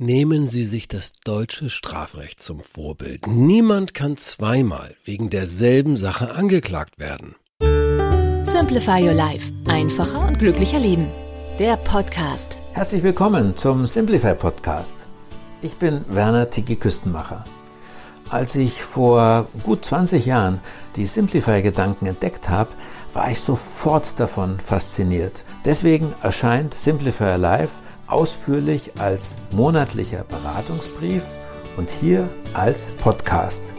Nehmen Sie sich das deutsche Strafrecht zum Vorbild. Niemand kann zweimal wegen derselben Sache angeklagt werden. Simplify Your Life. Einfacher und glücklicher Leben. Der Podcast. Herzlich willkommen zum Simplify Podcast. Ich bin Werner Tiki Küstenmacher. Als ich vor gut 20 Jahren die Simplify-Gedanken entdeckt habe, war ich sofort davon fasziniert. Deswegen erscheint Simplify Life ausführlich als monatlicher Beratungsbrief und hier als Podcast.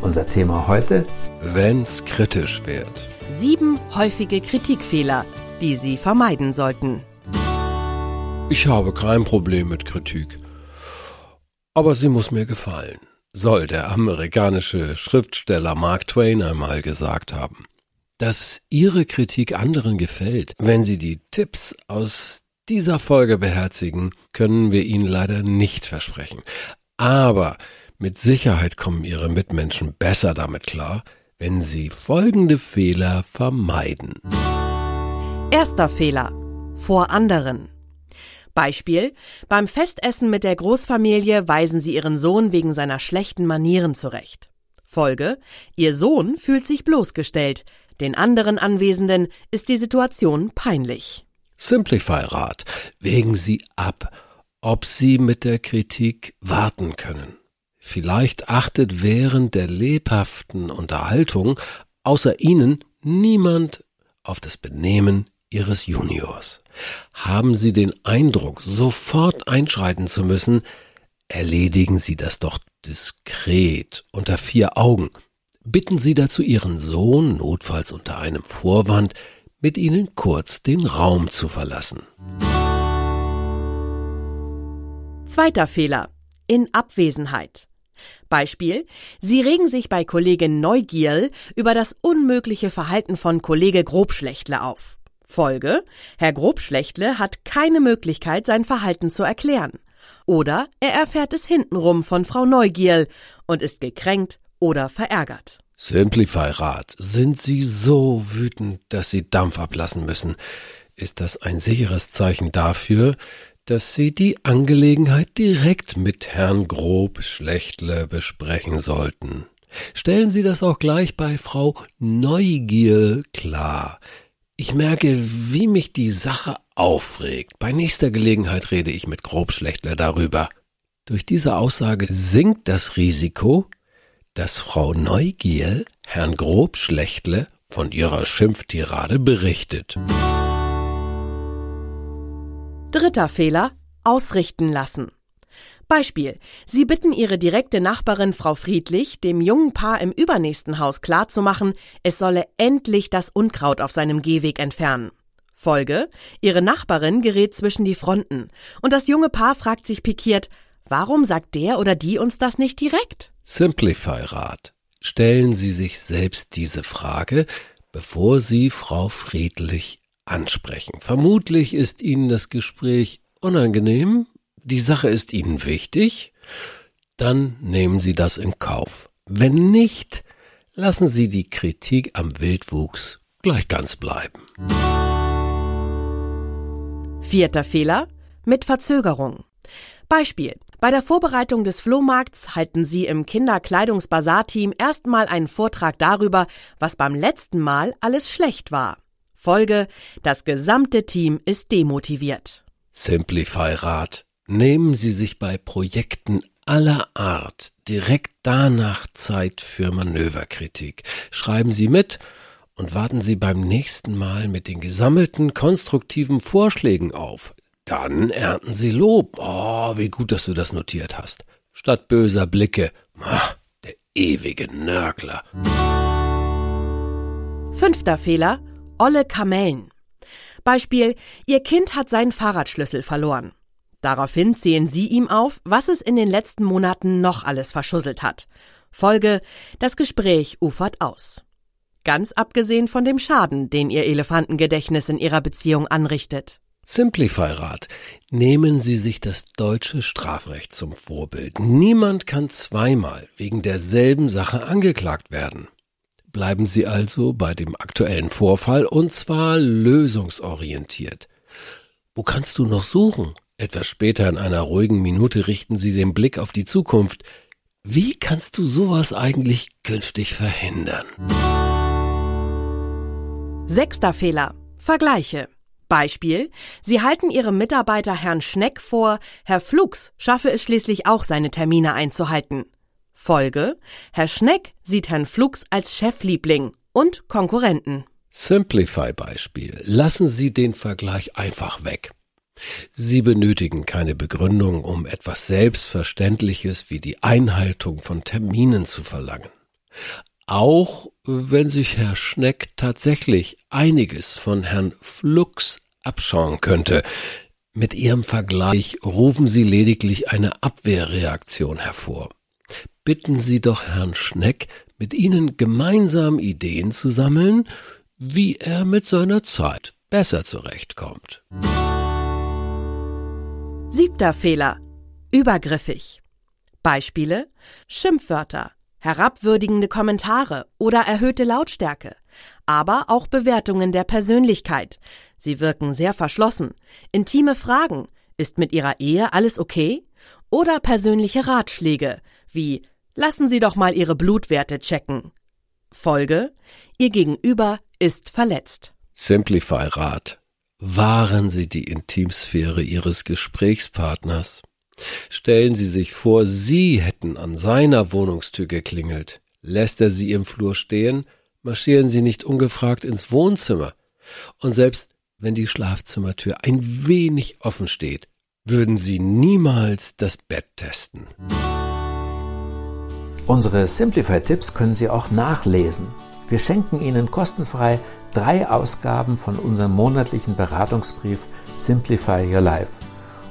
Unser Thema heute? Wenn's kritisch wird. Sieben häufige Kritikfehler, die Sie vermeiden sollten. Ich habe kein Problem mit Kritik. Aber sie muss mir gefallen, soll der amerikanische Schriftsteller Mark Twain einmal gesagt haben. Dass Ihre Kritik anderen gefällt, wenn Sie die Tipps aus dieser Folge beherzigen, können wir Ihnen leider nicht versprechen. Aber mit Sicherheit kommen Ihre Mitmenschen besser damit klar, wenn Sie folgende Fehler vermeiden. Erster Fehler. Vor anderen. Beispiel. Beim Festessen mit der Großfamilie weisen sie ihren Sohn wegen seiner schlechten Manieren zurecht. Folge. Ihr Sohn fühlt sich bloßgestellt. Den anderen Anwesenden ist die Situation peinlich. Simplify-Rat. Wägen Sie ab, ob Sie mit der Kritik warten können. Vielleicht achtet während der lebhaften Unterhaltung außer Ihnen niemand auf das Benehmen Ihres Juniors. Haben Sie den Eindruck, sofort einschreiten zu müssen, erledigen Sie das doch diskret unter vier Augen. Bitten Sie dazu Ihren Sohn, notfalls unter einem Vorwand, mit Ihnen kurz den Raum zu verlassen. Zweiter Fehler. In Abwesenheit. Beispiel. Sie regen sich bei Kollegin Neugierl über das unmögliche Verhalten von Kollege Grobschlechtle auf. Folge. Herr Grobschlechtle hat keine Möglichkeit, sein Verhalten zu erklären. Oder er erfährt es hintenrum von Frau Neugierl und ist gekränkt oder verärgert. Simplify-Rat. Sind Sie so wütend, dass Sie Dampf ablassen müssen? Ist das ein sicheres Zeichen dafür, dass Sie die Angelegenheit direkt mit Herrn Grobschlechtle besprechen sollten? Stellen Sie das auch gleich bei Frau Neugier klar. Ich merke, wie mich die Sache aufregt. Bei nächster Gelegenheit rede ich mit Grobschlechtler darüber. Durch diese Aussage sinkt das Risiko, dass Frau Neugier Herrn Grobschlechtle von ihrer Schimpftirade berichtet. Dritter Fehler. Ausrichten lassen. Beispiel. Sie bitten Ihre direkte Nachbarin Frau Friedlich, dem jungen Paar im übernächsten Haus klarzumachen, es solle endlich das Unkraut auf seinem Gehweg entfernen. Folge. Ihre Nachbarin gerät zwischen die Fronten und das junge Paar fragt sich pikiert, warum sagt der oder die uns das nicht direkt? Simplify-Rat. Stellen Sie sich selbst diese Frage, bevor Sie Frau Friedlich ansprechen. Vermutlich ist Ihnen das Gespräch unangenehm, die Sache ist Ihnen wichtig, dann nehmen Sie das in Kauf. Wenn nicht, lassen Sie die Kritik am Wildwuchs gleich ganz bleiben. Vierter Fehler. Mit Verzögerung. Beispiel. Bei der Vorbereitung des Flohmarkts halten Sie im Kinderkleidungsbasar-Team erstmal einen Vortrag darüber, was beim letzten Mal alles schlecht war. Folge, das gesamte Team ist demotiviert. Simplify Rat. Nehmen Sie sich bei Projekten aller Art direkt danach Zeit für Manöverkritik. Schreiben Sie mit und warten Sie beim nächsten Mal mit den gesammelten konstruktiven Vorschlägen auf. Dann ernten Sie Lob. Oh, wie gut, dass du das notiert hast. Statt böser Blicke. Ach, der ewige Nörgler. Fünfter Fehler. Olle Kamellen. Beispiel, Ihr Kind hat seinen Fahrradschlüssel verloren. Daraufhin zählen Sie ihm auf, was es in den letzten Monaten noch alles verschusselt hat. Folge, das Gespräch ufert aus. Ganz abgesehen von dem Schaden, den Ihr Elefantengedächtnis in Ihrer Beziehung anrichtet. Simplify-Rat. Nehmen Sie sich das deutsche Strafrecht zum Vorbild. Niemand kann zweimal wegen derselben Sache angeklagt werden. Bleiben Sie also bei dem aktuellen Vorfall und zwar lösungsorientiert. Wo kannst du noch suchen? Etwas später in einer ruhigen Minute richten Sie den Blick auf die Zukunft. Wie kannst du sowas eigentlich künftig verhindern? Sechster Fehler. Vergleiche. Beispiel, Sie halten Ihrem Mitarbeiter Herrn Schneck vor, Herr Flux schaffe es schließlich auch, seine Termine einzuhalten. Folge, Herr Schneck sieht Herrn Flux als Chefliebling und Konkurrenten. Simplify-Beispiel. Lassen Sie den Vergleich einfach weg. Sie benötigen keine Begründung, um etwas Selbstverständliches wie die Einhaltung von Terminen zu verlangen. Auch wenn sich Herr Schneck tatsächlich einiges von Herrn Flux abschauen könnte, mit Ihrem Vergleich rufen Sie lediglich eine Abwehrreaktion hervor. Bitten Sie doch Herrn Schneck, mit Ihnen gemeinsam Ideen zu sammeln, wie er mit seiner Zeit besser zurechtkommt. Siebter Fehler. Übergriffig. Beispiele Schimpfwörter, herabwürdigende Kommentare oder erhöhte Lautstärke, aber auch Bewertungen der Persönlichkeit. Sie wirken sehr verschlossen. Intime Fragen. Ist mit Ihrer Ehe alles okay? Oder persönliche Ratschläge, wie Lassen Sie doch mal Ihre Blutwerte checken. Folge Ihr Gegenüber ist verletzt. Simplify Rat. Wahren Sie die Intimsphäre Ihres Gesprächspartners. Stellen Sie sich vor, Sie hätten an seiner Wohnungstür geklingelt. Lässt er Sie im Flur stehen, marschieren Sie nicht ungefragt ins Wohnzimmer. Und selbst wenn die Schlafzimmertür ein wenig offen steht, würden Sie niemals das Bett testen. Unsere Simplify-Tipps können Sie auch nachlesen. Wir schenken Ihnen kostenfrei drei Ausgaben von unserem monatlichen Beratungsbrief Simplify Your Life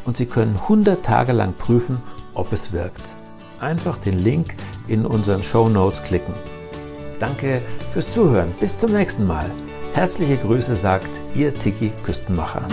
und Sie können 100 Tage lang prüfen, ob es wirkt. Einfach den Link in unseren Show Notes klicken. Danke fürs Zuhören. Bis zum nächsten Mal. Herzliche Grüße sagt Ihr Tiki Küstenmacher.